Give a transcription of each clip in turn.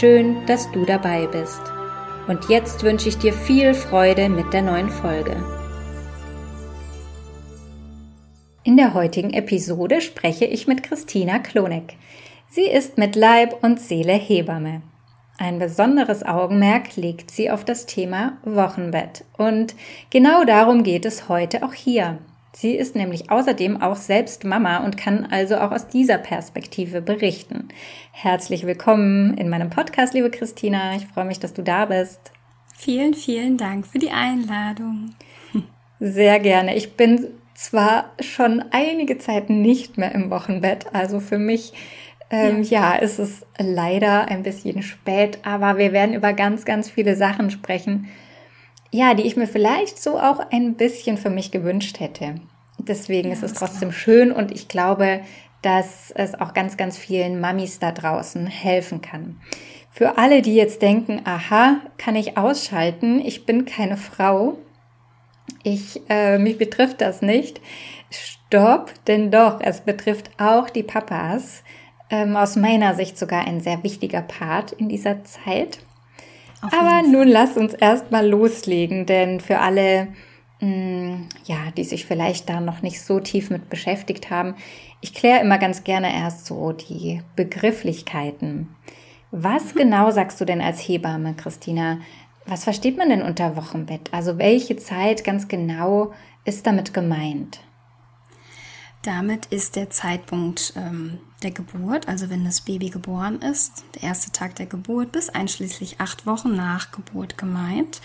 Schön, dass du dabei bist. Und jetzt wünsche ich dir viel Freude mit der neuen Folge. In der heutigen Episode spreche ich mit Christina Klonek. Sie ist mit Leib und Seele Hebamme. Ein besonderes Augenmerk legt sie auf das Thema Wochenbett. Und genau darum geht es heute auch hier. Sie ist nämlich außerdem auch selbst Mama und kann also auch aus dieser Perspektive berichten. Herzlich willkommen in meinem Podcast, liebe Christina. Ich freue mich, dass du da bist. Vielen, vielen Dank für die Einladung. Sehr gerne. Ich bin zwar schon einige Zeit nicht mehr im Wochenbett, also für mich ähm, ja. ja, ist es leider ein bisschen spät, aber wir werden über ganz, ganz viele Sachen sprechen, ja, die ich mir vielleicht so auch ein bisschen für mich gewünscht hätte. Deswegen ja, ist es trotzdem klar. schön und ich glaube, dass es auch ganz, ganz vielen Mamis da draußen helfen kann. Für alle, die jetzt denken, aha, kann ich ausschalten, ich bin keine Frau, ich, äh, mich betrifft das nicht. Stopp, denn doch, es betrifft auch die Papas. Ähm, aus meiner Sicht sogar ein sehr wichtiger Part in dieser Zeit. Aber nun lass uns erstmal loslegen, denn für alle, mh, mm, ja, die sich vielleicht da noch nicht so tief mit beschäftigt haben, ich kläre immer ganz gerne erst so die Begrifflichkeiten. Was mhm. genau sagst du denn als Hebamme, Christina? Was versteht man denn unter Wochenbett? Also welche Zeit ganz genau ist damit gemeint? Damit ist der Zeitpunkt ähm, der Geburt, also wenn das Baby geboren ist, der erste Tag der Geburt bis einschließlich acht Wochen nach Geburt gemeint.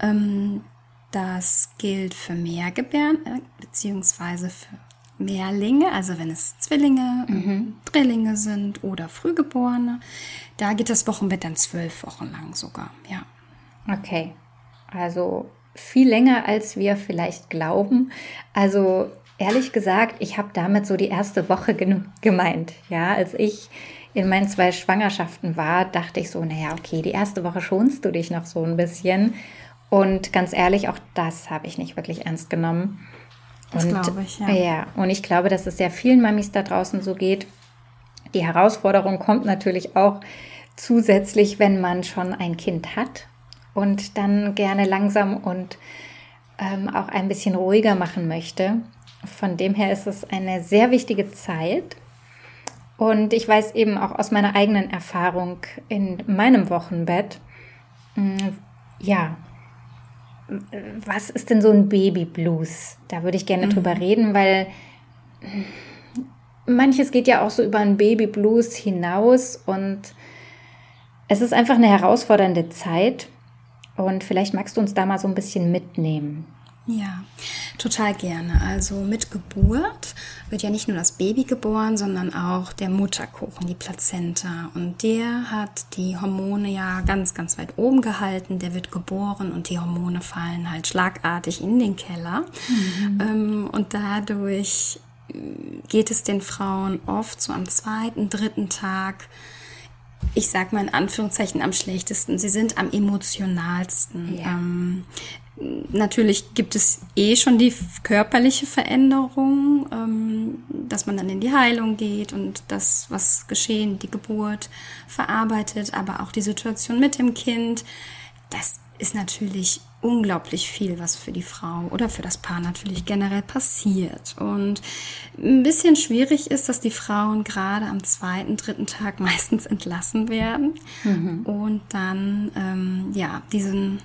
Ähm, das gilt für Mehrgebären äh, beziehungsweise für Mehrlinge, also wenn es Zwillinge, mhm. Drillinge sind oder Frühgeborene. Da geht das Wochenbett dann zwölf Wochen lang sogar, ja. Okay, also viel länger, als wir vielleicht glauben. Also ehrlich gesagt, ich habe damit so die erste Woche gemeint. Ja, als ich in meinen zwei Schwangerschaften war, dachte ich so, naja, okay, die erste Woche schonst du dich noch so ein bisschen. Und ganz ehrlich, auch das habe ich nicht wirklich ernst genommen. Das glaube ich, ja. Ja, und ich glaube, dass es sehr vielen Mamis da draußen so geht. Die Herausforderung kommt natürlich auch zusätzlich, wenn man schon ein Kind hat und dann gerne langsam und ähm, auch ein bisschen ruhiger machen möchte. Von dem her ist es eine sehr wichtige Zeit. Und ich weiß eben auch aus meiner eigenen Erfahrung in meinem Wochenbett, mm, ja, was ist denn so ein Babyblues? Da würde ich gerne mhm. drüber reden, weil manches geht ja auch so über ein Babyblues hinaus und es ist einfach eine herausfordernde Zeit. Und vielleicht magst du uns da mal so ein bisschen mitnehmen. Ja, total gerne. Also mit Geburt wird ja nicht nur das Baby geboren, sondern auch der Mutterkuchen, die Plazenta. Und der hat die Hormone ja ganz, ganz weit oben gehalten. Der wird geboren und die Hormone fallen halt schlagartig in den Keller. Mhm. Ähm, und dadurch geht es den Frauen oft so am zweiten, dritten Tag ich sag mal in Anführungszeichen am schlechtesten. Sie sind am emotionalsten. Ja. Ähm, natürlich gibt es eh schon die körperliche Veränderung, ähm, dass man dann in die Heilung geht und das, was geschehen, die Geburt verarbeitet, aber auch die Situation mit dem Kind. Das ist natürlich unglaublich viel, was für die Frau oder für das Paar natürlich generell passiert. Und ein bisschen schwierig ist, dass die Frauen gerade am zweiten, dritten Tag meistens entlassen werden mhm. und dann ähm, ja diesen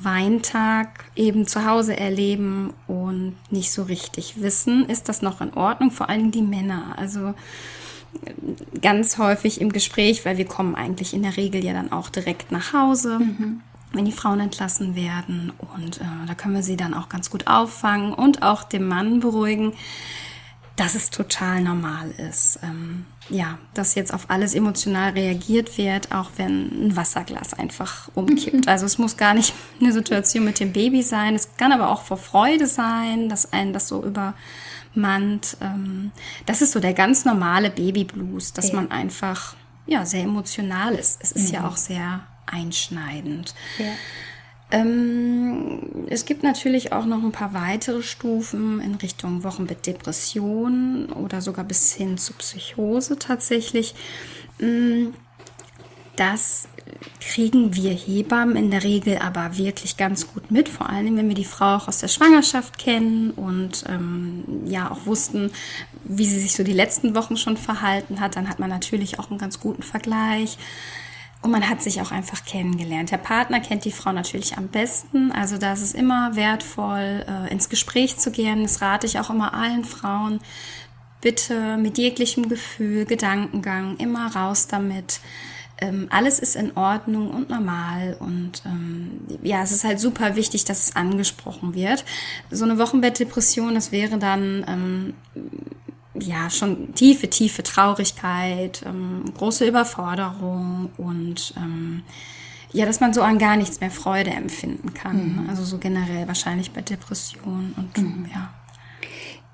Weintag eben zu Hause erleben und nicht so richtig wissen, ist das noch in Ordnung? Vor allem die Männer. Also ganz häufig im Gespräch, weil wir kommen eigentlich in der Regel ja dann auch direkt nach Hause. Mhm wenn die Frauen entlassen werden. Und äh, da können wir sie dann auch ganz gut auffangen und auch den Mann beruhigen. Dass es total normal ist. Ähm, ja, dass jetzt auf alles emotional reagiert wird, auch wenn ein Wasserglas einfach umkippt. Also es muss gar nicht eine Situation mit dem Baby sein. Es kann aber auch vor Freude sein, dass einen das so übermannt. Ähm, das ist so der ganz normale Babyblues, dass ja. man einfach ja sehr emotional ist. Es ist mhm. ja auch sehr einschneidend. Ja. Ähm, es gibt natürlich auch noch ein paar weitere Stufen in Richtung Wochenbettdepression oder sogar bis hin zu Psychose tatsächlich. Mm, das kriegen wir Hebammen in der Regel aber wirklich ganz gut mit, vor allem wenn wir die Frau auch aus der Schwangerschaft kennen und ähm, ja auch wussten, wie sie sich so die letzten Wochen schon verhalten hat, dann hat man natürlich auch einen ganz guten Vergleich. Und man hat sich auch einfach kennengelernt. Der Partner kennt die Frau natürlich am besten. Also da ist es immer wertvoll, äh, ins Gespräch zu gehen. Das rate ich auch immer allen Frauen. Bitte mit jeglichem Gefühl, Gedankengang, immer raus damit. Ähm, alles ist in Ordnung und normal. Und ähm, ja, es ist halt super wichtig, dass es angesprochen wird. So eine Wochenbettdepression, das wäre dann ähm, ja schon tiefe, tiefe Traurigkeit, ähm, große Überforderung und ähm, ja, dass man so an gar nichts mehr Freude empfinden kann. Mhm. Also so generell wahrscheinlich bei Depressionen und mhm. ja.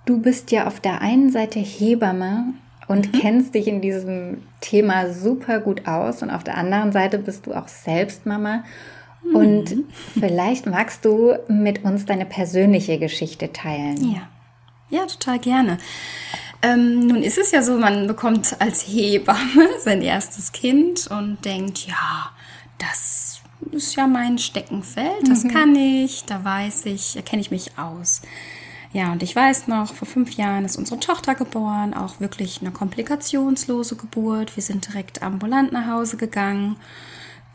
Du bist ja auf der einen Seite Hebamme und mhm. kennst dich in diesem Thema super gut aus und auf der anderen Seite bist du auch selbst Mama. Und mhm. vielleicht magst du mit uns deine persönliche Geschichte teilen. Ja, ja, total gerne. Ähm, nun ist es ja so, man bekommt als Hebamme sein erstes Kind und denkt, ja, das ist ja mein Steckenfeld, das mhm. kann ich, da weiß ich, da kenne ich mich aus. Ja, und ich weiß noch, vor fünf Jahren ist unsere Tochter geboren, auch wirklich eine komplikationslose Geburt. Wir sind direkt ambulant nach Hause gegangen.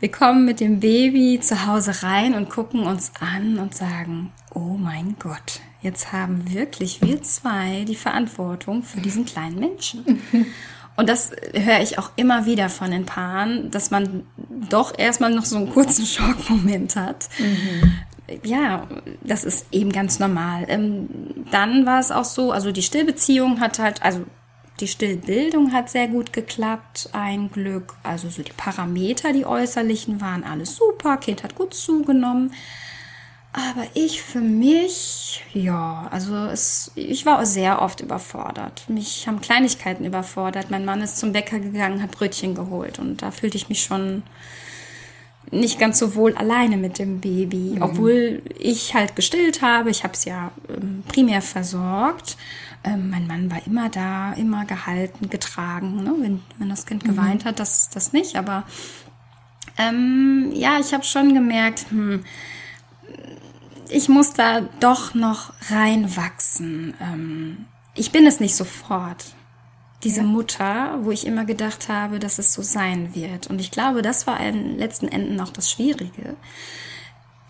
Wir kommen mit dem Baby zu Hause rein und gucken uns an und sagen, oh mein Gott, jetzt haben wirklich wir zwei die Verantwortung für diesen kleinen Menschen. Und das höre ich auch immer wieder von den Paaren, dass man doch erstmal noch so einen kurzen Schockmoment hat. Mhm. Ja, das ist eben ganz normal. Ähm, dann war es auch so, also die Stillbeziehung hat halt, also die Stillbildung hat sehr gut geklappt, ein Glück. Also so die Parameter, die äußerlichen waren alles super, Kind hat gut zugenommen. Aber ich für mich, ja, also es, ich war sehr oft überfordert. Mich haben Kleinigkeiten überfordert. Mein Mann ist zum Bäcker gegangen, hat Brötchen geholt und da fühlte ich mich schon nicht ganz so wohl alleine mit dem Baby, mhm. obwohl ich halt gestillt habe. Ich habe es ja ähm, primär versorgt. Ähm, mein Mann war immer da, immer gehalten, getragen. Ne? Wenn, wenn das Kind mhm. geweint hat, das, das nicht. Aber ähm, ja, ich habe schon gemerkt, hm, ich muss da doch noch reinwachsen. Ähm, ich bin es nicht sofort. Diese ja. Mutter, wo ich immer gedacht habe, dass es so sein wird. Und ich glaube, das war letzten Enden auch das Schwierige.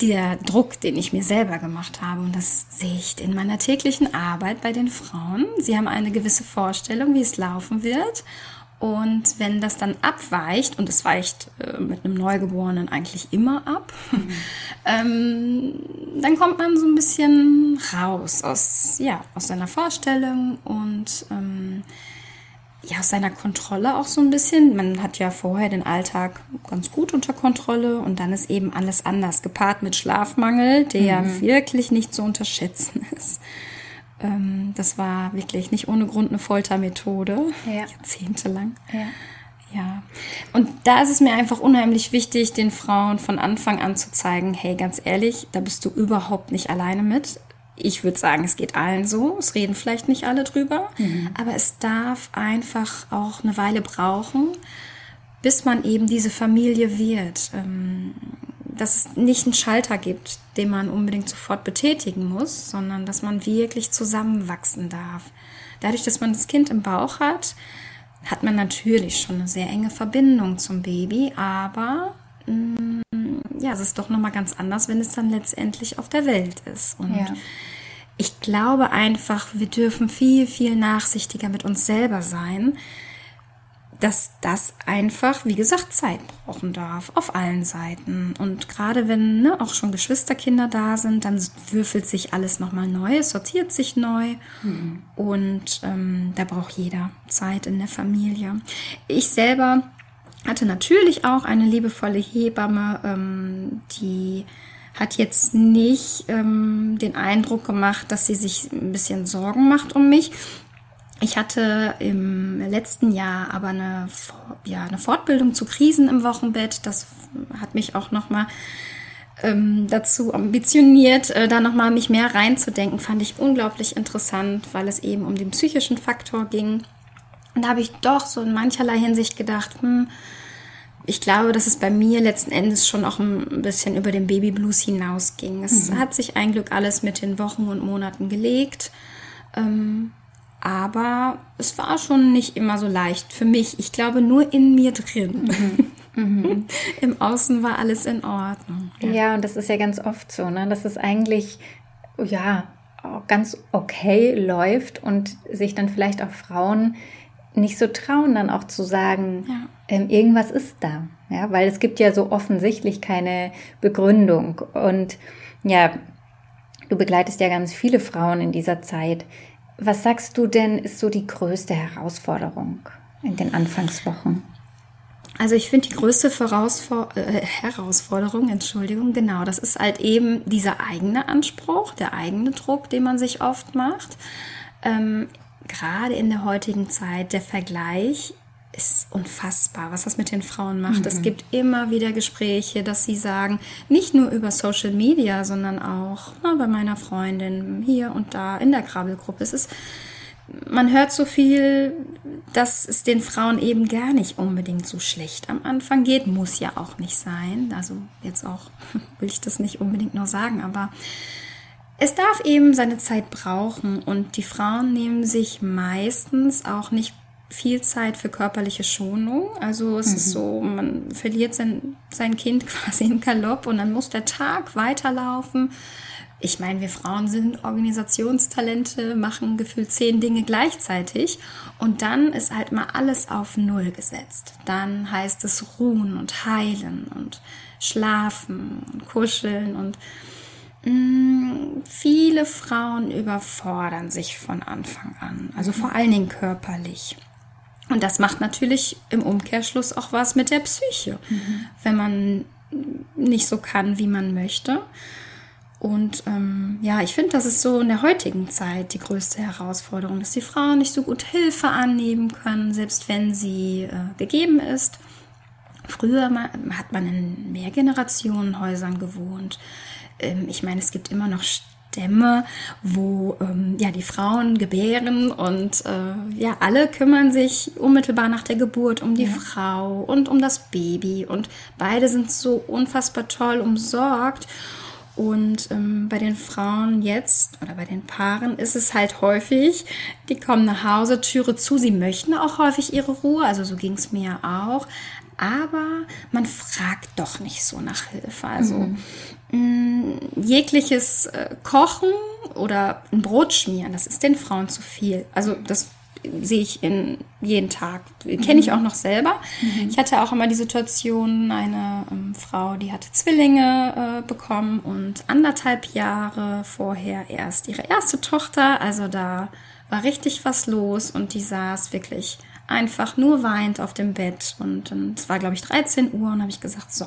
Der Druck, den ich mir selber gemacht habe. Und das sehe ich in meiner täglichen Arbeit bei den Frauen. Sie haben eine gewisse Vorstellung, wie es laufen wird. Und wenn das dann abweicht, und es weicht äh, mit einem Neugeborenen eigentlich immer ab, mhm. ähm, dann kommt man so ein bisschen raus aus, ja, aus seiner Vorstellung und ähm, ja, aus seiner Kontrolle auch so ein bisschen. Man hat ja vorher den Alltag ganz gut unter Kontrolle und dann ist eben alles anders, gepaart mit Schlafmangel, der mhm. wirklich nicht zu unterschätzen ist. Ähm, das war wirklich nicht ohne Grund eine Foltermethode, ja. jahrzehntelang. Ja. Ja, und da ist es mir einfach unheimlich wichtig, den Frauen von Anfang an zu zeigen, hey, ganz ehrlich, da bist du überhaupt nicht alleine mit. Ich würde sagen, es geht allen so. Es reden vielleicht nicht alle drüber, mhm. aber es darf einfach auch eine Weile brauchen, bis man eben diese Familie wird. Ähm, dass es nicht einen Schalter gibt, den man unbedingt sofort betätigen muss, sondern dass man wirklich zusammenwachsen darf. Dadurch, dass man das Kind im Bauch hat, hat man natürlich schon eine sehr enge Verbindung zum Baby, aber mh, mm, ja, es ist doch nochmal ganz anders, wenn es dann letztendlich auf der Welt ist. Und ja. ich glaube einfach, wir dürfen viel, viel nachsichtiger mit uns selber sein, dass das einfach, wie gesagt, Zeit brauchen darf auf allen Seiten. Und gerade wenn ne, auch schon Geschwisterkinder da sind, dann würfelt sich alles nochmal neu, es sortiert sich neu. Mhm. Und ähm, da braucht jeder Zeit in der Familie. Ich selber hatte natürlich auch eine liebevolle Hebamme, ähm, die hat jetzt nicht ähm, den Eindruck gemacht, dass sie sich ein bisschen Sorgen macht um mich. Ich hatte im letzten Jahr aber eine, ja, eine Fortbildung zu Krisen im Wochenbett. Das hat mich auch nochmal ähm, dazu ambitioniert, äh, da nochmal mich mehr reinzudenken. Fand ich unglaublich interessant, weil es eben um den psychischen Faktor ging. Und da habe ich doch so in mancherlei Hinsicht gedacht, hm, ich glaube, dass es bei mir letzten Endes schon auch ein bisschen über den Babyblues hinausging. Es mhm. hat sich ein Glück alles mit den Wochen und Monaten gelegt. Ähm, aber es war schon nicht immer so leicht für mich. Ich glaube nur in mir drin. Mhm. Mhm. Im Außen war alles in Ordnung. Ja. ja, und das ist ja ganz oft so, ne? dass es eigentlich, ja, ganz okay läuft und sich dann vielleicht auch Frauen nicht so trauen, dann auch zu sagen, ja. ähm, irgendwas ist da. Ja, weil es gibt ja so offensichtlich keine Begründung. Und ja, du begleitest ja ganz viele Frauen in dieser Zeit. Was sagst du denn, ist so die größte Herausforderung in den Anfangswochen? Also ich finde die größte Vorausfor äh, Herausforderung, Entschuldigung, genau, das ist halt eben dieser eigene Anspruch, der eigene Druck, den man sich oft macht. Ähm, gerade in der heutigen Zeit, der Vergleich ist unfassbar, was das mit den Frauen macht. Mhm. Es gibt immer wieder Gespräche, dass sie sagen, nicht nur über Social Media, sondern auch na, bei meiner Freundin hier und da in der Krabbelgruppe. Es ist, man hört so viel, dass es den Frauen eben gar nicht unbedingt so schlecht am Anfang geht. Muss ja auch nicht sein. Also jetzt auch will ich das nicht unbedingt nur sagen, aber es darf eben seine Zeit brauchen und die Frauen nehmen sich meistens auch nicht viel Zeit für körperliche Schonung. Also es mhm. ist so, man verliert sein, sein Kind quasi im Galopp und dann muss der Tag weiterlaufen. Ich meine, wir Frauen sind Organisationstalente, machen gefühlt zehn Dinge gleichzeitig und dann ist halt mal alles auf Null gesetzt. Dann heißt es ruhen und heilen und schlafen und kuscheln und Mm, viele Frauen überfordern sich von Anfang an, also vor allen Dingen körperlich. Und das macht natürlich im Umkehrschluss auch was mit der Psyche, mhm. wenn man nicht so kann, wie man möchte. Und ähm, ja, ich finde, das ist so in der heutigen Zeit die größte Herausforderung, dass die Frauen nicht so gut Hilfe annehmen können, selbst wenn sie äh, gegeben ist. Früher hat man in Mehrgenerationenhäusern gewohnt ähm, ich meine, es gibt immer noch Stämme, wo ähm, ja die Frauen gebären und äh, ja alle kümmern sich unmittelbar nach der Geburt um die ja. Frau und um das Baby und beide sind so unfassbar toll umsorgt. Und ähm, bei den Frauen jetzt oder bei den Paaren ist es halt häufig, die kommen nach Hause, Türe zu, sie möchten auch häufig ihre Ruhe, also so ging es mir auch, aber man fragt doch nicht so nach Hilfe. Also mhm. Mm, jegliches äh, Kochen oder ein Brot schmieren, das ist den Frauen zu viel. Also das sehe ich in jeden Tag. Kenne ich mhm. auch noch selber. Mhm. Ich hatte auch immer die Situation, eine ähm, Frau, die hatte Zwillinge äh, bekommen und anderthalb Jahre vorher erst ihre erste Tochter. Also da war richtig was los und die saß wirklich einfach nur weint auf dem Bett. Und es war, glaube ich, 13 Uhr und habe ich gesagt, so,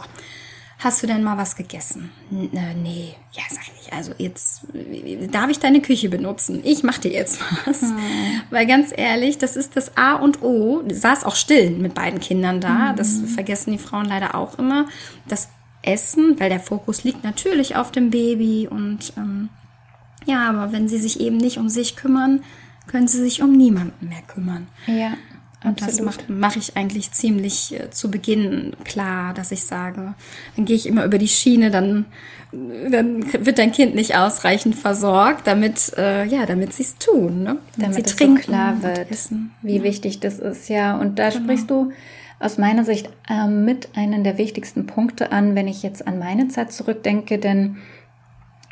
Hast du denn mal was gegessen? N äh, nee, ja, sag ich. Also jetzt darf ich deine Küche benutzen. Ich mach dir jetzt was. Mhm. Weil ganz ehrlich, das ist das A und O. Du saß auch still mit beiden Kindern da. Mhm. Das vergessen die Frauen leider auch immer. Das Essen, weil der Fokus liegt natürlich auf dem Baby. Und ähm, ja, aber wenn sie sich eben nicht um sich kümmern, können sie sich um niemanden mehr kümmern. Ja. Und das mache mach ich eigentlich ziemlich äh, zu Beginn klar, dass ich sage, dann gehe ich immer über die Schiene, dann, dann wird dein Kind nicht ausreichend versorgt, damit, äh, ja, damit sie es tun, ne? damit, damit sie trinken, so klar wird, wie ja. wichtig das ist, ja. Und da genau. sprichst du aus meiner Sicht äh, mit einen der wichtigsten Punkte an, wenn ich jetzt an meine Zeit zurückdenke, denn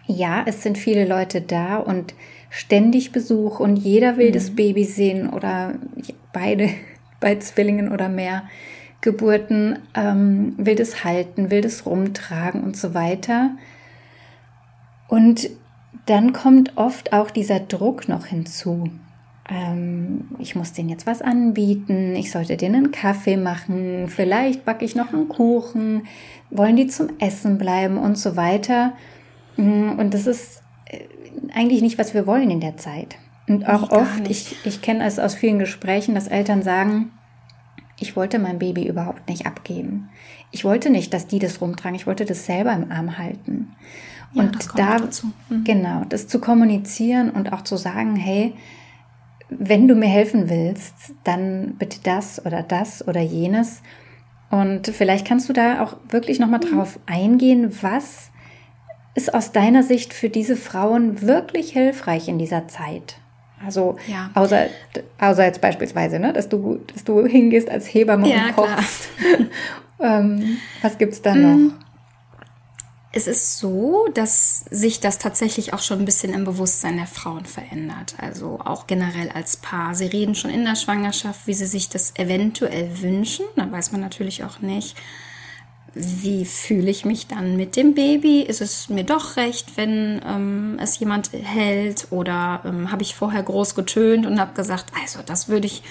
ja, es sind viele Leute da und ständig Besuch und jeder will mhm. das Baby sehen oder beide bei Zwillingen oder mehr Geburten, ähm, will das halten, will das rumtragen und so weiter. Und dann kommt oft auch dieser Druck noch hinzu. Ähm, ich muss denen jetzt was anbieten, ich sollte denen einen Kaffee machen, vielleicht backe ich noch einen Kuchen, wollen die zum Essen bleiben und so weiter. Mm, und das ist eigentlich nicht, was wir wollen in der Zeit. Und auch nee, oft, ich, ich kenne es aus vielen Gesprächen, dass Eltern sagen, ich wollte mein Baby überhaupt nicht abgeben. Ich wollte nicht, dass die das rumtragen. Ich wollte das selber im Arm halten. Ja, und da, mhm. genau, das zu kommunizieren und auch zu sagen, hey, wenn du mir helfen willst, dann bitte das oder das oder jenes. Und vielleicht kannst du da auch wirklich nochmal mhm. drauf eingehen, was ist aus deiner Sicht für diese Frauen wirklich hilfreich in dieser Zeit? Also ja. außer, außer jetzt beispielsweise, ne, dass du, dass du hingehst als Hebamme ja, und kochst. ähm, was gibt's da noch? Mm. Es ist so, dass sich das tatsächlich auch schon ein bisschen im Bewusstsein der Frauen verändert. Also auch generell als Paar. Sie reden schon in der Schwangerschaft, wie sie sich das eventuell wünschen. Dann weiß man natürlich auch nicht, wie fühle ich mich dann mit dem Baby? Ist es mir doch recht, wenn ähm, es jemand hält? Oder ähm, habe ich vorher groß getönt und habe gesagt, also das würde ich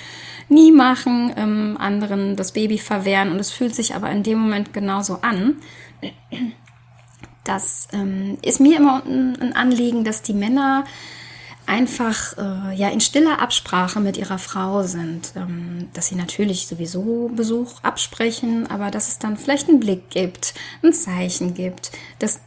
nie machen, ähm, anderen das Baby verwehren. Und es fühlt sich aber in dem Moment genauso an. Das ähm, ist mir immer ein Anliegen, dass die Männer einfach äh, ja in stiller Absprache mit ihrer Frau sind, ähm, dass sie natürlich sowieso Besuch absprechen, aber dass es dann vielleicht einen Blick gibt, ein Zeichen gibt, dass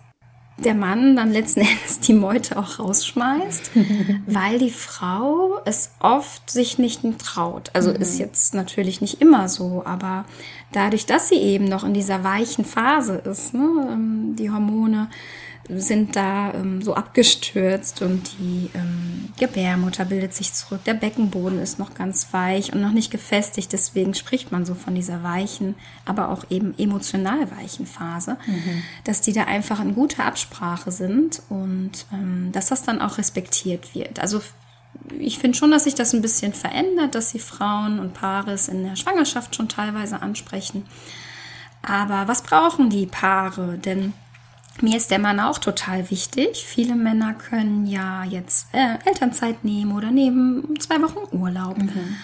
der Mann dann letzten Endes die Meute auch rausschmeißt, weil die Frau es oft sich nicht traut. Also mhm. ist jetzt natürlich nicht immer so, aber dadurch, dass sie eben noch in dieser weichen Phase ist, ne, ähm, die Hormone sind da ähm, so abgestürzt und die ähm, Gebärmutter bildet sich zurück. Der Beckenboden ist noch ganz weich und noch nicht gefestigt. Deswegen spricht man so von dieser weichen, aber auch eben emotional weichen Phase, mhm. dass die da einfach in guter Absprache sind und ähm, dass das dann auch respektiert wird. Also ich finde schon, dass sich das ein bisschen verändert, dass sie Frauen und Paare es in der Schwangerschaft schon teilweise ansprechen. Aber was brauchen die Paare? Denn mir ist der Mann auch total wichtig. Viele Männer können ja jetzt äh, Elternzeit nehmen oder nehmen zwei Wochen Urlaub. Mhm.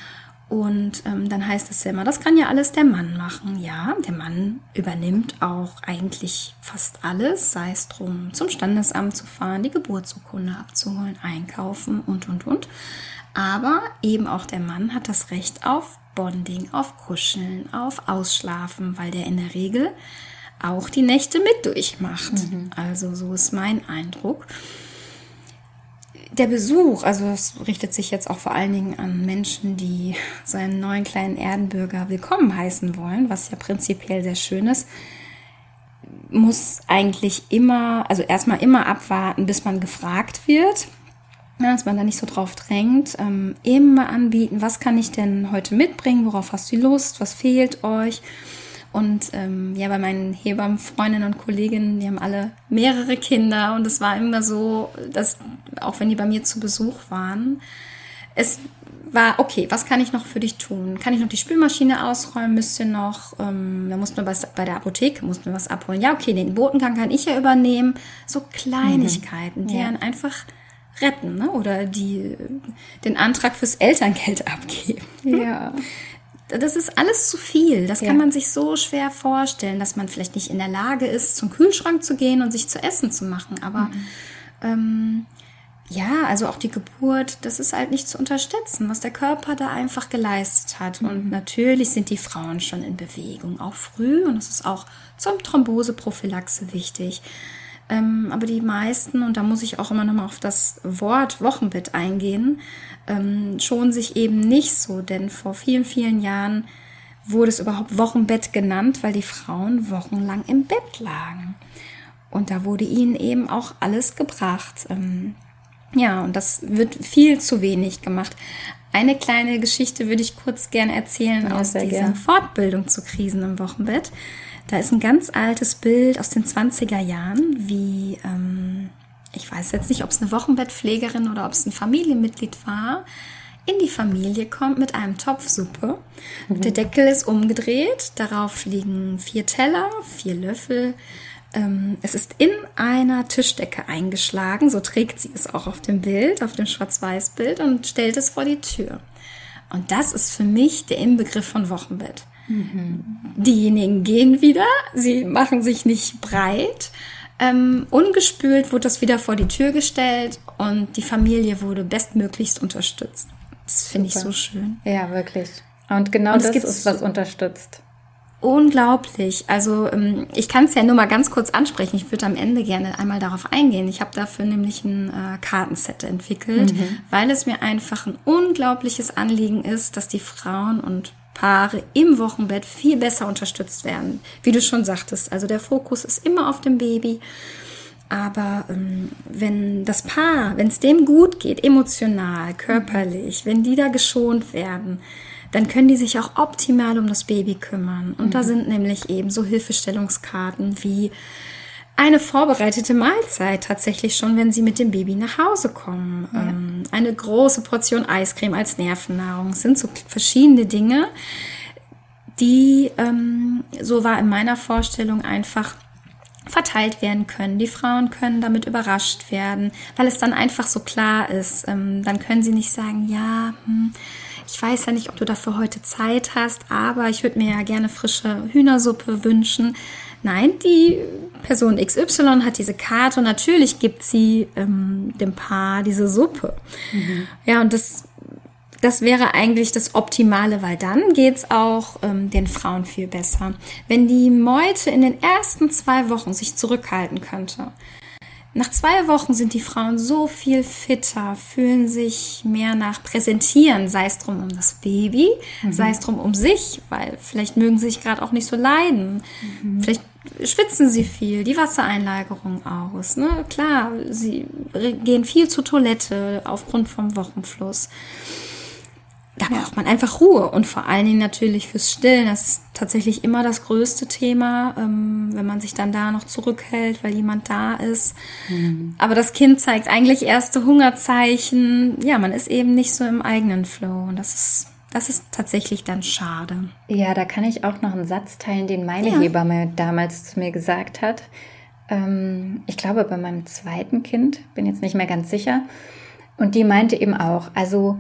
Und ähm, dann heißt es ja immer, das kann ja alles der Mann machen. Ja, der Mann übernimmt auch eigentlich fast alles, sei es drum, zum Standesamt zu fahren, die Geburtsurkunde abzuholen, einkaufen und, und, und. Aber eben auch der Mann hat das Recht auf Bonding, auf Kuscheln, auf Ausschlafen, weil der in der Regel auch die Nächte mit durchmacht. Mhm. Also so ist mein Eindruck. Der Besuch, also es richtet sich jetzt auch vor allen Dingen an Menschen, die seinen neuen kleinen Erdenbürger willkommen heißen wollen, was ja prinzipiell sehr schön ist, muss eigentlich immer, also erstmal immer abwarten, bis man gefragt wird, dass man da nicht so drauf drängt. Ähm, immer anbieten, was kann ich denn heute mitbringen, worauf hast du Lust, was fehlt euch? Und ähm, ja, bei meinen Hebammenfreundinnen und Kolleginnen, die haben alle mehrere Kinder und es war immer so, dass auch wenn die bei mir zu Besuch waren, es war, okay, was kann ich noch für dich tun? Kann ich noch die Spülmaschine ausräumen? Müsst ihr noch, ähm, da mussten wir was bei der Apotheke, mussten wir was abholen. Ja, okay, den Botengang kann ich ja übernehmen. So Kleinigkeiten, mhm. die ja. einen einfach retten, ne? Oder die den Antrag fürs Elterngeld abgeben. Ja das ist alles zu viel. Das ja. kann man sich so schwer vorstellen, dass man vielleicht nicht in der Lage ist, zum Kühlschrank zu gehen und sich zu essen zu machen. Aber mhm. ähm, ja, also auch die Geburt, das ist halt nicht zu unterstützen, was der Körper da einfach geleistet hat. Mhm. Und natürlich sind die Frauen schon in Bewegung, auch früh. Und das ist auch zum Thromboseprophylaxe wichtig. Ähm, aber die meisten, und da muss ich auch immer noch mal auf das Wort Wochenbett eingehen, ähm, schonen sich eben nicht so, denn vor vielen, vielen Jahren wurde es überhaupt Wochenbett genannt, weil die Frauen wochenlang im Bett lagen. Und da wurde ihnen eben auch alles gebracht. Ähm, ja, und das wird viel zu wenig gemacht. Eine kleine Geschichte würde ich kurz gern erzählen ja, aus dieser gern. Fortbildung zu Krisen im Wochenbett. Da ist ein ganz altes Bild aus den 20er Jahren, wie, ähm, ich weiß jetzt nicht, ob es eine Wochenbettpflegerin oder ob es ein Familienmitglied war, in die Familie kommt mit einem Topf Suppe. Mhm. Der Deckel ist umgedreht, darauf liegen vier Teller, vier Löffel. Ähm, es ist in einer Tischdecke eingeschlagen, so trägt sie es auch auf dem Bild, auf dem Schwarz-Weiß-Bild und stellt es vor die Tür. Und das ist für mich der Inbegriff von Wochenbett. Mhm. Diejenigen gehen wieder, sie machen sich nicht breit. Ähm, ungespült wurde das wieder vor die Tür gestellt und die Familie wurde bestmöglichst unterstützt. Das finde ich so schön. Ja, wirklich. Und genau und das ist, was unterstützt. Unglaublich. Also ähm, ich kann es ja nur mal ganz kurz ansprechen. Ich würde am Ende gerne einmal darauf eingehen. Ich habe dafür nämlich ein äh, Kartenset entwickelt, mhm. weil es mir einfach ein unglaubliches Anliegen ist, dass die Frauen und Paare im Wochenbett viel besser unterstützt werden. Wie du schon sagtest, also der Fokus ist immer auf dem Baby. Aber ähm, wenn das Paar, wenn es dem gut geht, emotional, körperlich, wenn die da geschont werden, dann können die sich auch optimal um das Baby kümmern. Und mhm. da sind nämlich eben so Hilfestellungskarten wie eine vorbereitete Mahlzeit tatsächlich schon, wenn sie mit dem Baby nach Hause kommen. Ja. Ähm, eine große Portion Eiscreme als Nervennahrung. Es sind so verschiedene Dinge, die, ähm, so war in meiner Vorstellung einfach verteilt werden können. Die Frauen können damit überrascht werden, weil es dann einfach so klar ist. Ähm, dann können sie nicht sagen, ja, hm, ich weiß ja nicht, ob du dafür heute Zeit hast, aber ich würde mir ja gerne frische Hühnersuppe wünschen. Nein, die Person XY hat diese Karte und natürlich gibt sie ähm, dem Paar diese Suppe. Mhm. Ja, und das das wäre eigentlich das Optimale, weil dann geht's auch ähm, den Frauen viel besser. Wenn die Meute in den ersten zwei Wochen sich zurückhalten könnte, nach zwei Wochen sind die Frauen so viel fitter, fühlen sich mehr nach Präsentieren, sei es drum um das Baby, mhm. sei es drum um sich, weil vielleicht mögen sie sich gerade auch nicht so leiden. Mhm. Vielleicht schwitzen sie viel, die Wassereinlagerung aus. Ne? Klar, sie gehen viel zur Toilette aufgrund vom Wochenfluss da braucht man einfach Ruhe und vor allen Dingen natürlich fürs Stillen. Das ist tatsächlich immer das größte Thema, ähm, wenn man sich dann da noch zurückhält, weil jemand da ist. Mhm. Aber das Kind zeigt eigentlich erste Hungerzeichen. Ja, man ist eben nicht so im eigenen Flow und das ist das ist tatsächlich dann schade. Ja, da kann ich auch noch einen Satz teilen, den meine ja. Hebamme damals zu mir gesagt hat. Ähm, ich glaube, bei meinem zweiten Kind, bin jetzt nicht mehr ganz sicher. Und die meinte eben auch, also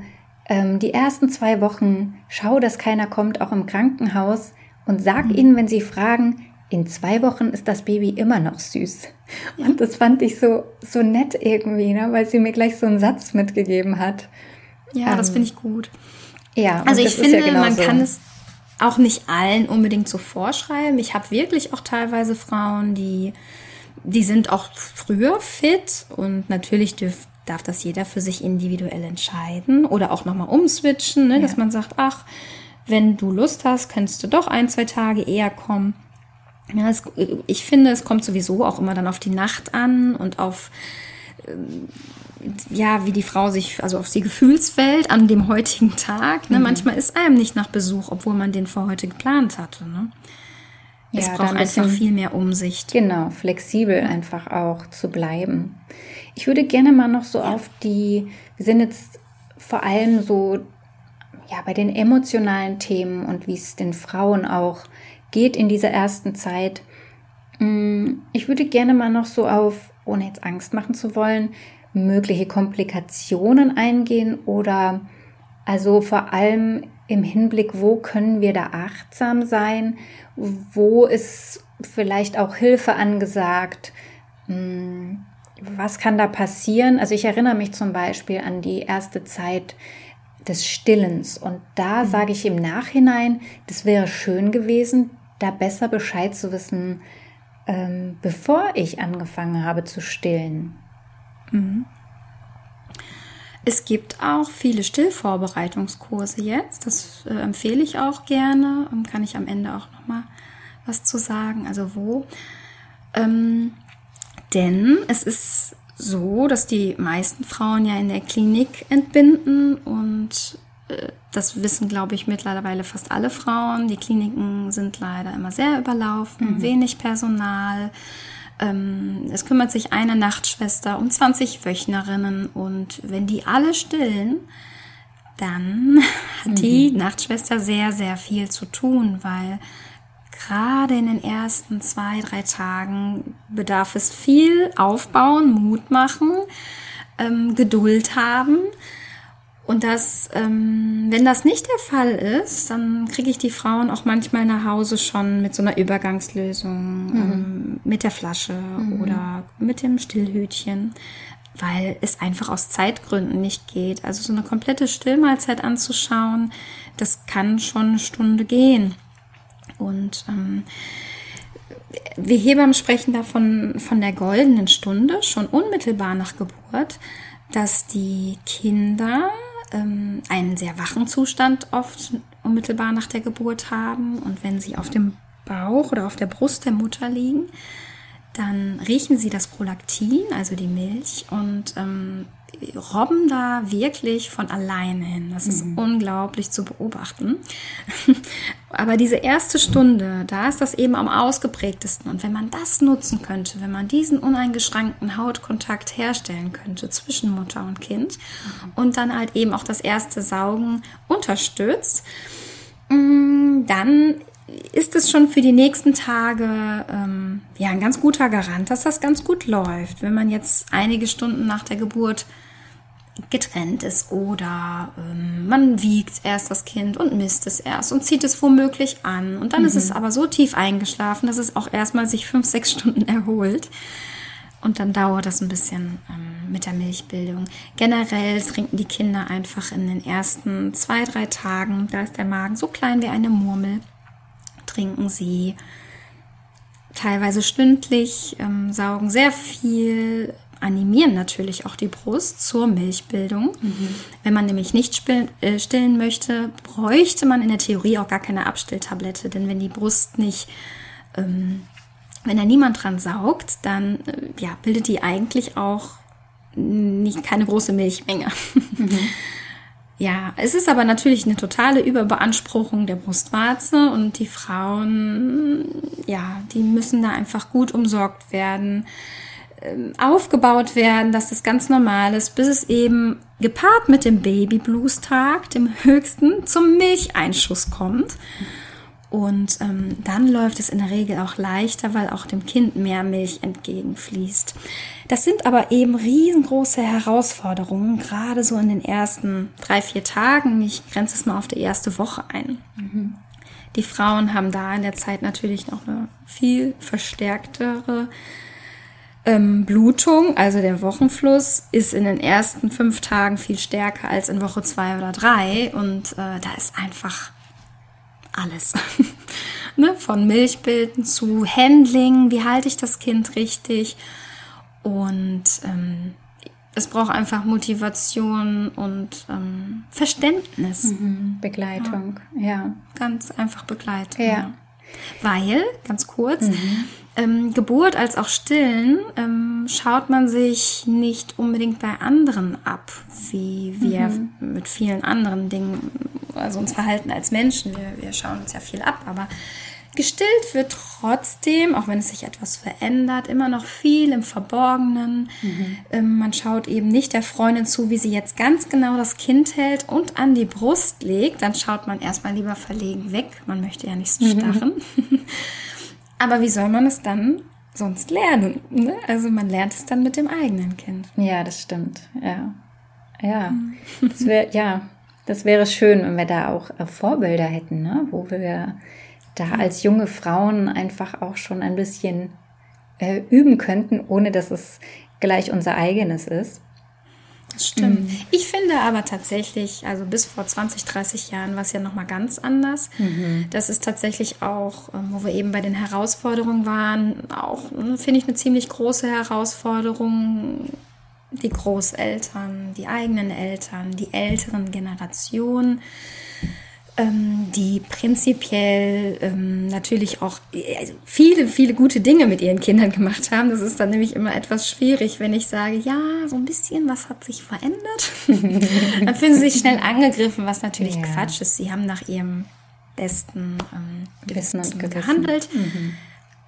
ähm, die ersten zwei Wochen schau, dass keiner kommt, auch im Krankenhaus und sag mhm. ihnen, wenn sie fragen, in zwei Wochen ist das Baby immer noch süß. Ja. Und das fand ich so, so nett irgendwie, ne? weil sie mir gleich so einen Satz mitgegeben hat. Ja, ähm, das finde ich gut. Ja, also ich finde, ja man kann es auch nicht allen unbedingt so vorschreiben. Ich habe wirklich auch teilweise Frauen, die, die sind auch früher fit und natürlich dürfen darf das jeder für sich individuell entscheiden oder auch nochmal umswitchen, ne, ja. dass man sagt, ach, wenn du Lust hast, kannst du doch ein, zwei Tage eher kommen. Ja, es, ich finde, es kommt sowieso auch immer dann auf die Nacht an und auf, äh, ja, wie die Frau sich, also auf die Gefühlswelt an dem heutigen Tag. Ne? Mhm. Manchmal ist einem nicht nach Besuch, obwohl man den vor heute geplant hatte. Ne? Es ja, braucht einfach viel mehr Umsicht. Genau, flexibel einfach auch zu bleiben. Ich würde gerne mal noch so auf die, wir sind jetzt vor allem so ja, bei den emotionalen Themen und wie es den Frauen auch geht in dieser ersten Zeit. Mm, ich würde gerne mal noch so auf, ohne jetzt Angst machen zu wollen, mögliche Komplikationen eingehen oder also vor allem im Hinblick, wo können wir da achtsam sein, wo ist vielleicht auch Hilfe angesagt, hm, was kann da passieren? Also ich erinnere mich zum Beispiel an die erste Zeit des Stillens und da mhm. sage ich im Nachhinein, das wäre schön gewesen, da besser Bescheid zu wissen, ähm, bevor ich angefangen habe zu stillen. Mhm. Es gibt auch viele Stillvorbereitungskurse jetzt. Das äh, empfehle ich auch gerne. Kann ich am Ende auch noch mal was zu sagen. Also wo? Ähm, denn es ist so, dass die meisten Frauen ja in der Klinik entbinden und äh, das wissen, glaube ich, mittlerweile fast alle Frauen. Die Kliniken sind leider immer sehr überlaufen, mhm. wenig Personal. Ähm, es kümmert sich eine Nachtschwester um 20 Wöchnerinnen und wenn die alle stillen, dann hat die Nachtschwester sehr, sehr viel zu tun, weil gerade in den ersten zwei, drei Tagen bedarf es viel Aufbauen, Mut machen, ähm, Geduld haben. Und das, ähm, wenn das nicht der Fall ist, dann kriege ich die Frauen auch manchmal nach Hause schon mit so einer Übergangslösung, mhm. ähm, mit der Flasche mhm. oder mit dem Stillhütchen, weil es einfach aus Zeitgründen nicht geht. Also so eine komplette Stillmahlzeit anzuschauen, das kann schon eine Stunde gehen. Und ähm, wir Hebammen sprechen davon von der goldenen Stunde, schon unmittelbar nach Geburt, dass die Kinder ähm, einen sehr wachen Zustand oft unmittelbar nach der Geburt haben. Und wenn sie auf dem Bauch oder auf der Brust der Mutter liegen, dann riechen sie das Prolaktin, also die Milch, und ähm, robben da wirklich von alleine hin. Das ist mhm. unglaublich zu beobachten. Aber diese erste Stunde, da ist das eben am ausgeprägtesten. Und wenn man das nutzen könnte, wenn man diesen uneingeschränkten Hautkontakt herstellen könnte zwischen Mutter und Kind mhm. und dann halt eben auch das erste Saugen unterstützt, mm, dann ist es schon für die nächsten Tage ähm, ja ein ganz guter Garant, dass das ganz gut läuft. Wenn man jetzt einige Stunden nach der Geburt getrennt ist oder ähm, man wiegt erst das Kind und misst es erst und zieht es womöglich an und dann mhm. ist es mhm. aber so tief eingeschlafen, dass es auch erstmal sich fünf, sechs Stunden erholt und dann dauert das ein bisschen ähm, mit der Milchbildung. Generell trinken die Kinder einfach in den ersten zwei, drei Tagen, da ist der Magen so klein wie eine Murmel, trinken sie teilweise stündlich, ähm, saugen sehr viel animieren natürlich auch die Brust zur Milchbildung. Mhm. Wenn man nämlich nicht stillen, äh, stillen möchte, bräuchte man in der Theorie auch gar keine Abstilltablette, denn wenn die Brust nicht, ähm, wenn da niemand dran saugt, dann äh, ja, bildet die eigentlich auch nicht keine große Milchmenge. Mhm. Ja, es ist aber natürlich eine totale Überbeanspruchung der Brustwarze und die Frauen, ja, die müssen da einfach gut umsorgt werden. Ähm, aufgebaut werden, dass das ganz normal ist, bis es eben gepaart mit dem Baby Blues Tag, dem höchsten, zum Milcheinschuss kommt. Und ähm, dann läuft es in der Regel auch leichter, weil auch dem Kind mehr Milch entgegenfließt. Das sind aber eben riesengroße Herausforderungen, gerade so in den ersten drei, vier Tagen. Ich grenze es mal auf die erste Woche ein. Mhm. Die Frauen haben da in der Zeit natürlich noch eine viel verstärktere ähm, Blutung, also der Wochenfluss, ist in den ersten fünf Tagen viel stärker als in Woche zwei oder drei. Und äh, da ist einfach alles. ne? Von Milchbilden zu Handling, wie halte ich das Kind richtig? Und ähm, es braucht einfach Motivation und ähm, Verständnis. Mhm. Begleitung, ja. ja. Ganz einfach Begleitung. Ja. Weil, ganz kurz, mhm ähm, Geburt als auch Stillen ähm, schaut man sich nicht unbedingt bei anderen ab, wie wir mhm. mit vielen anderen Dingen, also uns verhalten als Menschen. Wir, wir schauen uns ja viel ab, aber gestillt wird trotzdem, auch wenn es sich etwas verändert, immer noch viel im Verborgenen. Mhm. Ähm, man schaut eben nicht der Freundin zu, wie sie jetzt ganz genau das Kind hält und an die Brust legt. Dann schaut man erstmal lieber verlegen weg. Man möchte ja nicht so mhm. starren. Mhm. Aber wie soll man es dann sonst lernen? Ne? Also man lernt es dann mit dem eigenen Kind. Ja, das stimmt. Ja. Ja. Das wäre, ja, das wäre schön, wenn wir da auch äh, Vorbilder hätten, ne? wo wir da als junge Frauen einfach auch schon ein bisschen äh, üben könnten, ohne dass es gleich unser eigenes ist. Das stimmt. Mhm. Ich finde aber tatsächlich, also bis vor 20, 30 Jahren war es ja nochmal ganz anders. Mhm. Das ist tatsächlich auch, ähm, wo wir eben bei den Herausforderungen waren, auch, hm, finde ich, eine ziemlich große Herausforderung. Die Großeltern, die eigenen Eltern, die älteren Generationen ähm, die prinzipiell ähm, natürlich auch also viele, viele gute Dinge mit ihren Kindern gemacht haben. Das ist dann nämlich immer etwas schwierig, wenn ich sage, ja, so ein bisschen was hat sich verändert. dann fühlen sie sich schnell angegriffen, was natürlich ja. Quatsch ist. Sie haben nach ihrem besten ähm, Gewissen gehandelt. Mhm.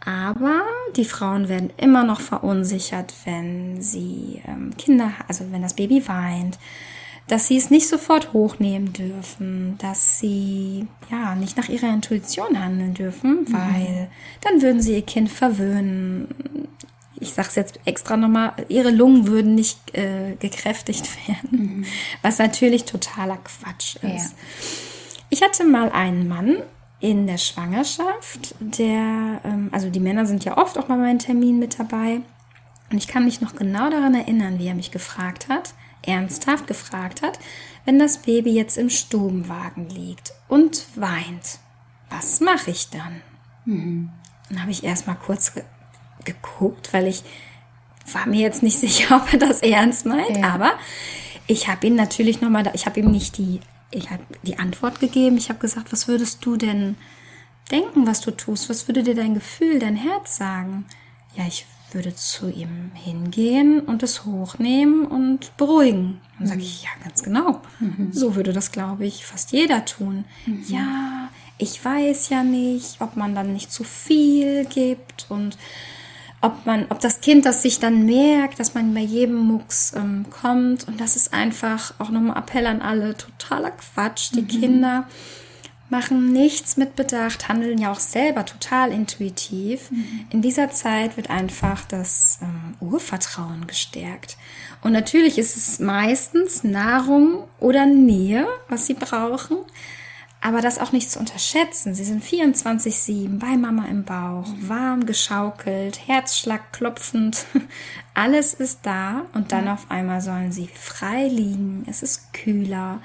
Aber die Frauen werden immer noch verunsichert, wenn sie ähm, Kinder, also wenn das Baby weint, dass sie es nicht sofort hochnehmen dürfen, dass sie ja nicht nach ihrer Intuition handeln dürfen, mhm. weil dann würden sie ihr Kind verwöhnen. Ich sage es jetzt extra nochmal, ihre Lungen würden nicht äh, gekräftigt werden, mhm. was natürlich totaler Quatsch ist. Ja. Ich hatte mal einen Mann in der Schwangerschaft, der, ähm, also die Männer sind ja oft auch bei meinen Terminen mit dabei. Und ich kann mich noch genau daran erinnern, wie er mich gefragt hat, ernsthaft gefragt hat, wenn das Baby jetzt im Stubenwagen liegt und weint, was mache ich dann? Mhm. Dann habe ich erstmal kurz ge geguckt, weil ich war mir jetzt nicht sicher, ob er das ernst meint, ja. aber ich habe ihn natürlich nochmal, ich habe ihm nicht die, ich habe die Antwort gegeben, ich habe gesagt, was würdest du denn denken, was du tust? Was würde dir dein Gefühl, dein Herz sagen? Ja, ich würde zu ihm hingehen und es hochnehmen und beruhigen. Dann sage ich, ja, ganz genau. Mhm. So würde das, glaube ich, fast jeder tun. Mhm. Ja, ich weiß ja nicht, ob man dann nicht zu viel gibt und ob man, ob das Kind das sich dann merkt, dass man bei jedem Mucks ähm, kommt. Und das ist einfach auch nochmal Appell an alle, totaler Quatsch. Die mhm. Kinder machen nichts mit Bedacht, handeln ja auch selber total intuitiv. Mhm. In dieser Zeit wird einfach das ähm, Urvertrauen gestärkt. Und natürlich ist es meistens Nahrung oder Nähe, was sie brauchen. Aber das auch nicht zu unterschätzen. Sie sind 24-7 bei Mama im Bauch, mhm. warm geschaukelt, Herzschlag klopfend. Alles ist da und dann auf einmal sollen sie frei liegen. Es ist kühler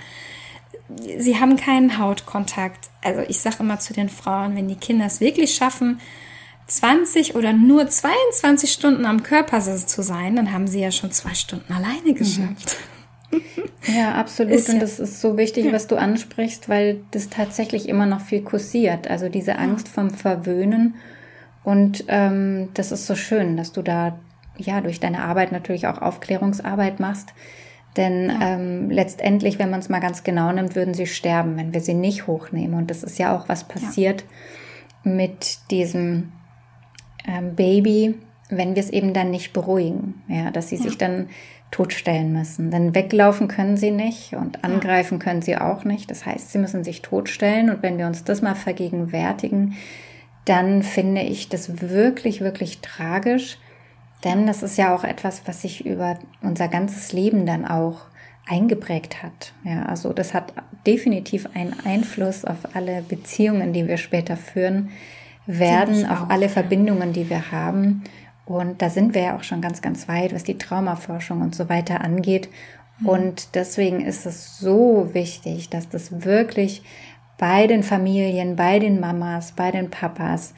sie haben keinen Hautkontakt. Also ich sage immer zu den Frauen, wenn die Kinder es wirklich schaffen, 20 oder nur 22 Stunden am Körper zu sein, dann haben sie ja schon zwei Stunden alleine mhm. Ja, absolut. Ist und das ist so wichtig, was du ansprichst, weil das tatsächlich immer noch viel kursiert. Also diese Angst vom Verwöhnen. Und ähm, das ist so schön, dass du da ja durch deine Arbeit natürlich auch Aufklärungsarbeit machst denn ja. ähm, letztendlich, wenn man es mal ganz genau nimmt, würden sie sterben, wenn wir sie nicht hochnehmen. Und das ist ja auch was passiert ja. mit diesem ähm, Baby, wenn wir es eben dann nicht beruhigen. Ja, dass sie sich dann totstellen müssen. Denn weglaufen können sie nicht und angreifen können sie auch nicht. Das heißt, sie müssen sich totstellen. Und wenn wir uns das mal vergegenwärtigen, dann finde ich das wirklich, wirklich tragisch denn das ist ja auch etwas, was sich über unser ganzes Leben dann auch eingeprägt hat. Ja, also das hat definitiv einen Einfluss auf alle Beziehungen, die wir später führen werden, auf alle Verbindungen, die wir haben. Und da sind wir ja auch schon ganz, ganz weit, was die Traumaforschung und so weiter angeht. Mhm. Und deswegen ist es so wichtig, dass das wirklich bei den Familien, bei den Mamas, bei den Papas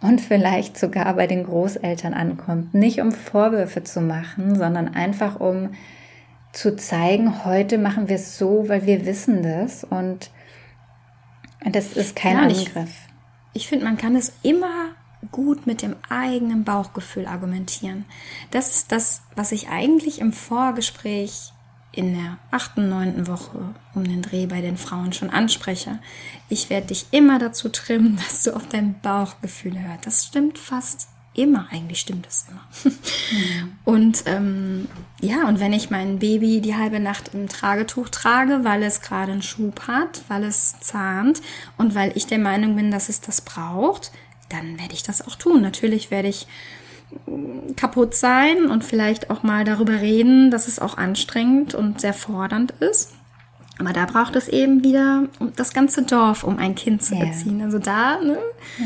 und vielleicht sogar bei den Großeltern ankommt. Nicht um Vorwürfe zu machen, sondern einfach um zu zeigen, heute machen wir es so, weil wir wissen das und das ist kein ja, Angriff. Ich, ich finde, man kann es immer gut mit dem eigenen Bauchgefühl argumentieren. Das ist das, was ich eigentlich im Vorgespräch in der achten, neunten Woche um den Dreh bei den Frauen schon anspreche. Ich werde dich immer dazu trimmen, dass du auf dein Bauchgefühl hörst. Das stimmt fast immer. Eigentlich stimmt das immer. Und ähm, ja, und wenn ich mein Baby die halbe Nacht im Tragetuch trage, weil es gerade einen Schub hat, weil es zahnt und weil ich der Meinung bin, dass es das braucht, dann werde ich das auch tun. Natürlich werde ich kaputt sein und vielleicht auch mal darüber reden, dass es auch anstrengend und sehr fordernd ist. Aber da braucht es eben wieder das ganze Dorf, um ein Kind zu erziehen. Also da ne, ja.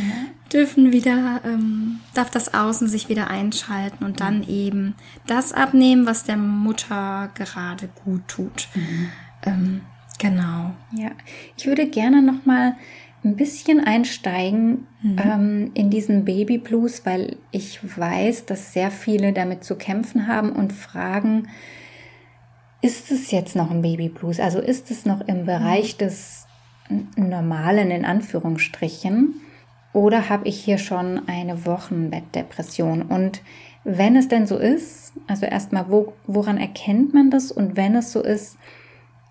dürfen wieder, ähm, darf das Außen sich wieder einschalten und dann mhm. eben das abnehmen, was der Mutter gerade gut tut. Mhm. Ähm, genau. Ja, ich würde gerne noch mal ein bisschen einsteigen mhm. ähm, in diesen Baby Blues, weil ich weiß, dass sehr viele damit zu kämpfen haben und fragen, ist es jetzt noch ein Baby Blues? Also ist es noch im Bereich mhm. des normalen in Anführungsstrichen oder habe ich hier schon eine Wochenbettdepression? Und wenn es denn so ist, also erstmal, wo, woran erkennt man das? Und wenn es so ist,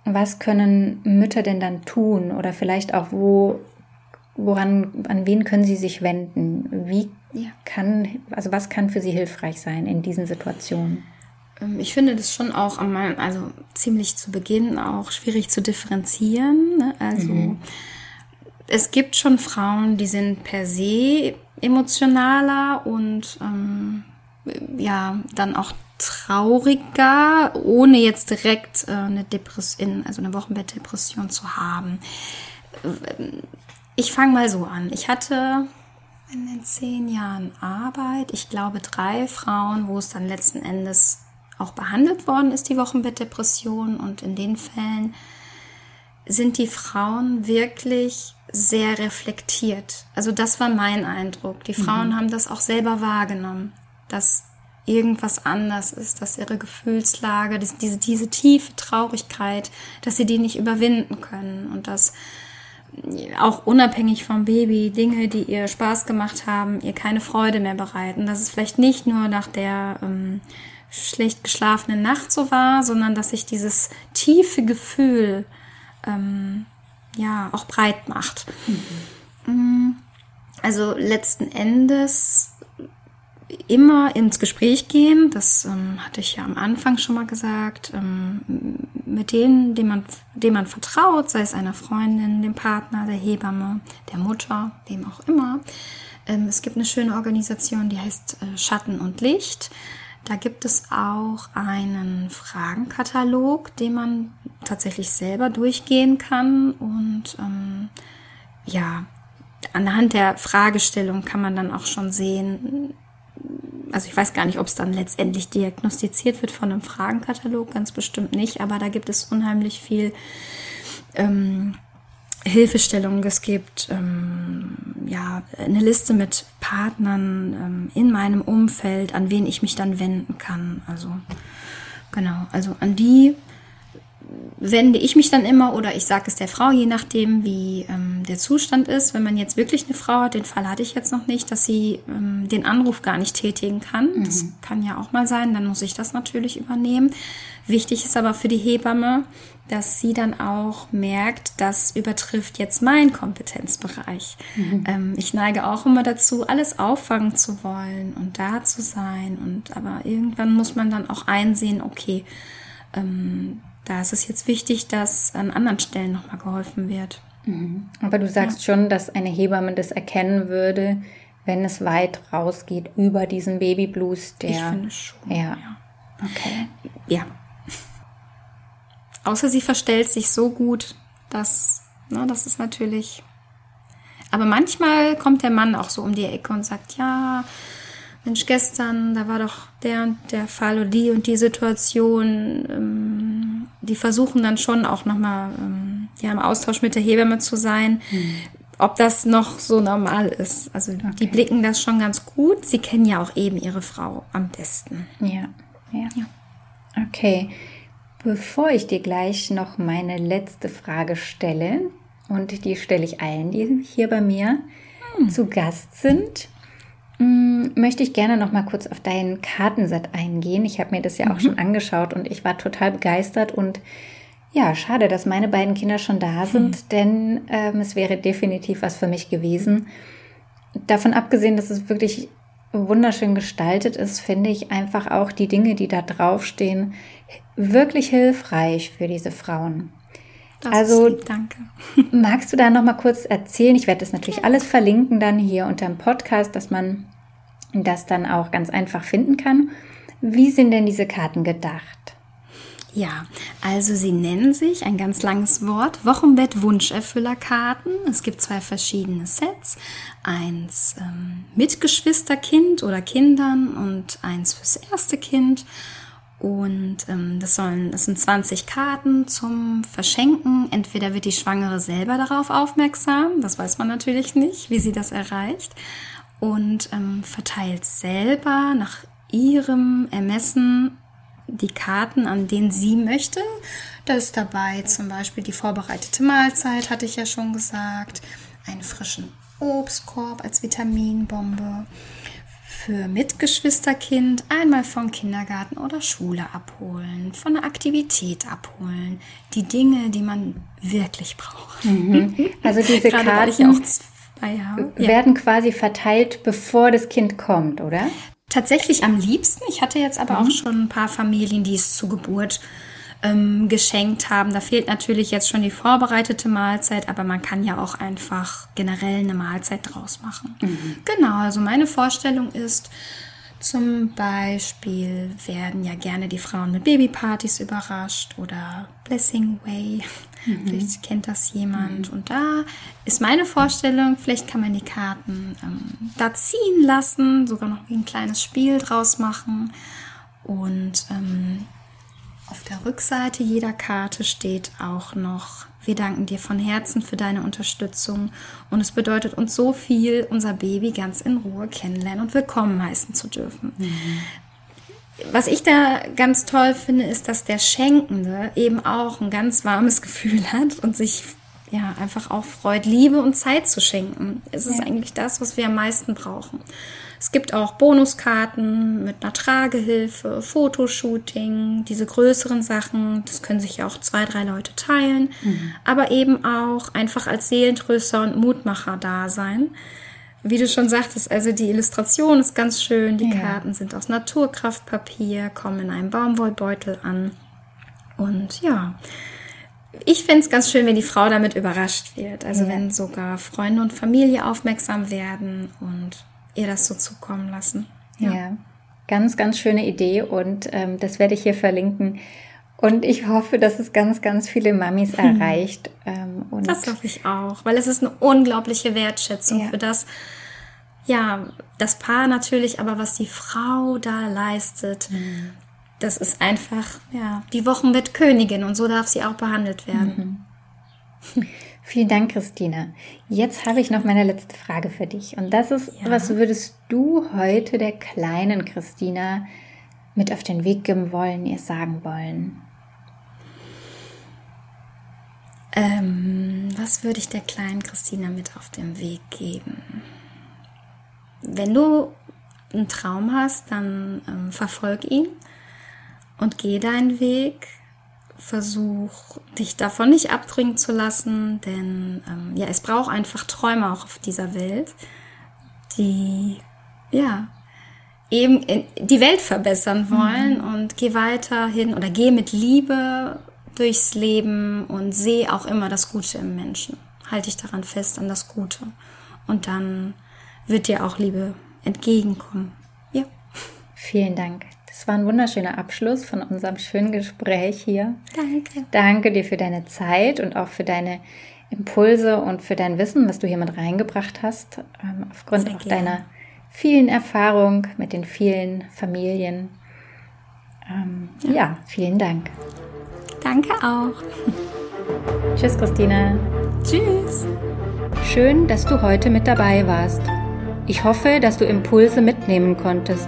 was können Mütter denn dann tun? Oder vielleicht auch, wo woran, an wen können Sie sich wenden? Wie ja. kann, also was kann für Sie hilfreich sein in diesen Situationen? Ähm, ich finde das schon auch am, also ziemlich zu Beginn auch schwierig zu differenzieren. Ne? Also mhm. es gibt schon Frauen, die sind per se emotionaler und ähm, ja, dann auch trauriger, ohne jetzt direkt äh, eine Depression, also eine Wochenbettdepression zu haben. Ich fange mal so an. Ich hatte in den zehn Jahren Arbeit, ich glaube, drei Frauen, wo es dann letzten Endes auch behandelt worden ist, die Wochenbettdepression. Und in den Fällen sind die Frauen wirklich sehr reflektiert. Also das war mein Eindruck. Die Frauen mhm. haben das auch selber wahrgenommen, dass irgendwas anders ist, dass ihre Gefühlslage, diese, diese tiefe Traurigkeit, dass sie die nicht überwinden können und dass auch unabhängig vom Baby Dinge, die ihr Spaß gemacht haben, ihr keine Freude mehr bereiten. Dass es vielleicht nicht nur nach der ähm, schlecht geschlafenen Nacht so war, sondern dass sich dieses tiefe Gefühl ähm, ja auch breit macht. Mhm. Also letzten Endes immer ins Gespräch gehen, das ähm, hatte ich ja am Anfang schon mal gesagt, ähm, mit denen, dem man, dem man vertraut, sei es einer Freundin, dem Partner, der Hebamme, der Mutter, wem auch immer. Ähm, es gibt eine schöne Organisation, die heißt äh, Schatten und Licht. Da gibt es auch einen Fragenkatalog, den man tatsächlich selber durchgehen kann und ähm, ja, anhand der Fragestellung kann man dann auch schon sehen, also ich weiß gar nicht, ob es dann letztendlich diagnostiziert wird von einem Fragenkatalog, ganz bestimmt nicht, aber da gibt es unheimlich viel ähm, Hilfestellung. Es gibt ähm, ja eine Liste mit Partnern ähm, in meinem Umfeld, an wen ich mich dann wenden kann. Also genau, also an die wende ich mich dann immer oder ich sage es der Frau, je nachdem, wie ähm, der Zustand ist. Wenn man jetzt wirklich eine Frau hat, den Fall hatte ich jetzt noch nicht, dass sie ähm, den Anruf gar nicht tätigen kann. Mhm. Das kann ja auch mal sein, dann muss ich das natürlich übernehmen. Wichtig ist aber für die Hebamme, dass sie dann auch merkt, das übertrifft jetzt mein Kompetenzbereich. Mhm. Ähm, ich neige auch immer dazu, alles auffangen zu wollen und da zu sein. Und aber irgendwann muss man dann auch einsehen, okay, ähm, da ist es jetzt wichtig, dass an anderen Stellen nochmal geholfen wird. Mhm. Aber du sagst ja. schon, dass eine Hebamme das erkennen würde, wenn es weit rausgeht über diesen Babyblues, der. Ich finde schon. Ja. ja. Okay. Ja. Außer sie verstellt sich so gut, dass, na, das ist natürlich. Aber manchmal kommt der Mann auch so um die Ecke und sagt, ja, Mensch, gestern, da war doch der und der Fall oder die und die Situation. Ähm, die versuchen dann schon auch nochmal ähm, ja, im Austausch mit der Hebamme zu sein. Mhm. Ob das noch so normal ist. Also okay. die blicken das schon ganz gut. Sie kennen ja auch eben ihre Frau am besten. Ja, ja. ja. Okay. Bevor ich dir gleich noch meine letzte Frage stelle, und die stelle ich allen, die hier bei mir hm. zu Gast sind, möchte ich gerne noch mal kurz auf deinen Kartenset eingehen. Ich habe mir das ja auch mhm. schon angeschaut und ich war total begeistert und ja, schade, dass meine beiden Kinder schon da sind, mhm. denn ähm, es wäre definitiv was für mich gewesen. Davon abgesehen, dass es wirklich wunderschön gestaltet ist, finde ich einfach auch die Dinge, die da draufstehen, wirklich hilfreich für diese Frauen. Das also, lieb, danke. magst du da noch mal kurz erzählen? Ich werde das natürlich alles verlinken dann hier unter dem Podcast, dass man das dann auch ganz einfach finden kann. Wie sind denn diese Karten gedacht? Ja, also sie nennen sich ein ganz langes Wort Wochenbett Wunscherfüllerkarten. Es gibt zwei verschiedene Sets, eins ähm, mit Geschwisterkind oder Kindern und eins fürs erste Kind. Und ähm, das sollen, das sind 20 Karten zum Verschenken. Entweder wird die Schwangere selber darauf aufmerksam, das weiß man natürlich nicht, wie sie das erreicht, und ähm, verteilt selber nach ihrem Ermessen die Karten, an denen sie möchte. Da ist dabei zum Beispiel die vorbereitete Mahlzeit, hatte ich ja schon gesagt, einen frischen Obstkorb als Vitaminbombe für Mitgeschwisterkind einmal vom Kindergarten oder Schule abholen, von einer Aktivität abholen. Die Dinge, die man wirklich braucht. Mhm. Also diese Karten auch zwei, ja. werden quasi verteilt, bevor das Kind kommt, oder? tatsächlich am liebsten. Ich hatte jetzt aber mhm. auch schon ein paar Familien, die es zur Geburt ähm, geschenkt haben. Da fehlt natürlich jetzt schon die vorbereitete Mahlzeit, aber man kann ja auch einfach generell eine Mahlzeit draus machen. Mhm. Genau, also meine Vorstellung ist, zum Beispiel werden ja gerne die Frauen mit Babypartys überrascht oder Blessing Way. Mhm. Vielleicht kennt das jemand. Mhm. Und da ist meine Vorstellung, vielleicht kann man die Karten ähm, da ziehen lassen, sogar noch ein kleines Spiel draus machen. Und ähm, auf der Rückseite jeder Karte steht auch noch, wir danken dir von Herzen für deine Unterstützung und es bedeutet uns so viel, unser Baby ganz in Ruhe kennenlernen und willkommen heißen zu dürfen. Mhm. Was ich da ganz toll finde, ist, dass der Schenkende eben auch ein ganz warmes Gefühl hat und sich ja einfach auch freut, Liebe und Zeit zu schenken. Es ist ja. eigentlich das, was wir am meisten brauchen. Es gibt auch Bonuskarten mit einer Tragehilfe, Fotoshooting, diese größeren Sachen. Das können sich ja auch zwei, drei Leute teilen. Mhm. Aber eben auch einfach als Seelentröster und Mutmacher da sein. Wie du schon sagtest, also die Illustration ist ganz schön. Die ja. Karten sind aus Naturkraftpapier, kommen in einem Baumwollbeutel an. Und ja, ich finde es ganz schön, wenn die Frau damit überrascht wird. Also ja. wenn sogar Freunde und Familie aufmerksam werden und ihr das so zukommen lassen. Ja, ja. ganz, ganz schöne Idee und ähm, das werde ich hier verlinken. Und ich hoffe, dass es ganz, ganz viele Mamis hm. erreicht. Ähm, und das hoffe ich auch, weil es ist eine unglaubliche Wertschätzung ja. für das, ja, das Paar natürlich, aber was die Frau da leistet, mhm. das ist einfach, ja, die Wochen mit Königin und so darf sie auch behandelt werden. Mhm. Vielen Dank, Christina. Jetzt habe ich noch meine letzte Frage für dich. Und das ist, ja. was würdest du heute der kleinen Christina mit auf den Weg geben wollen, ihr sagen wollen? Ähm, was würde ich der kleinen Christina mit auf den Weg geben? Wenn du einen Traum hast, dann ähm, verfolg ihn und geh deinen Weg versuch dich davon nicht abdringen zu lassen, denn ähm, ja, es braucht einfach Träume auch auf dieser Welt, die ja eben die Welt verbessern wollen mhm. und geh weiterhin oder geh mit Liebe durchs Leben und sehe auch immer das Gute im Menschen. Halte dich daran fest an das Gute und dann wird dir auch Liebe entgegenkommen. Ja. Vielen Dank. Das war ein wunderschöner Abschluss von unserem schönen Gespräch hier. Danke. Danke dir für deine Zeit und auch für deine Impulse und für dein Wissen, was du hier mit reingebracht hast, ähm, aufgrund auch deiner vielen Erfahrung mit den vielen Familien. Ähm, ja. ja, vielen Dank. Danke auch. Tschüss, Christina. Tschüss. Schön, dass du heute mit dabei warst. Ich hoffe, dass du Impulse mitnehmen konntest.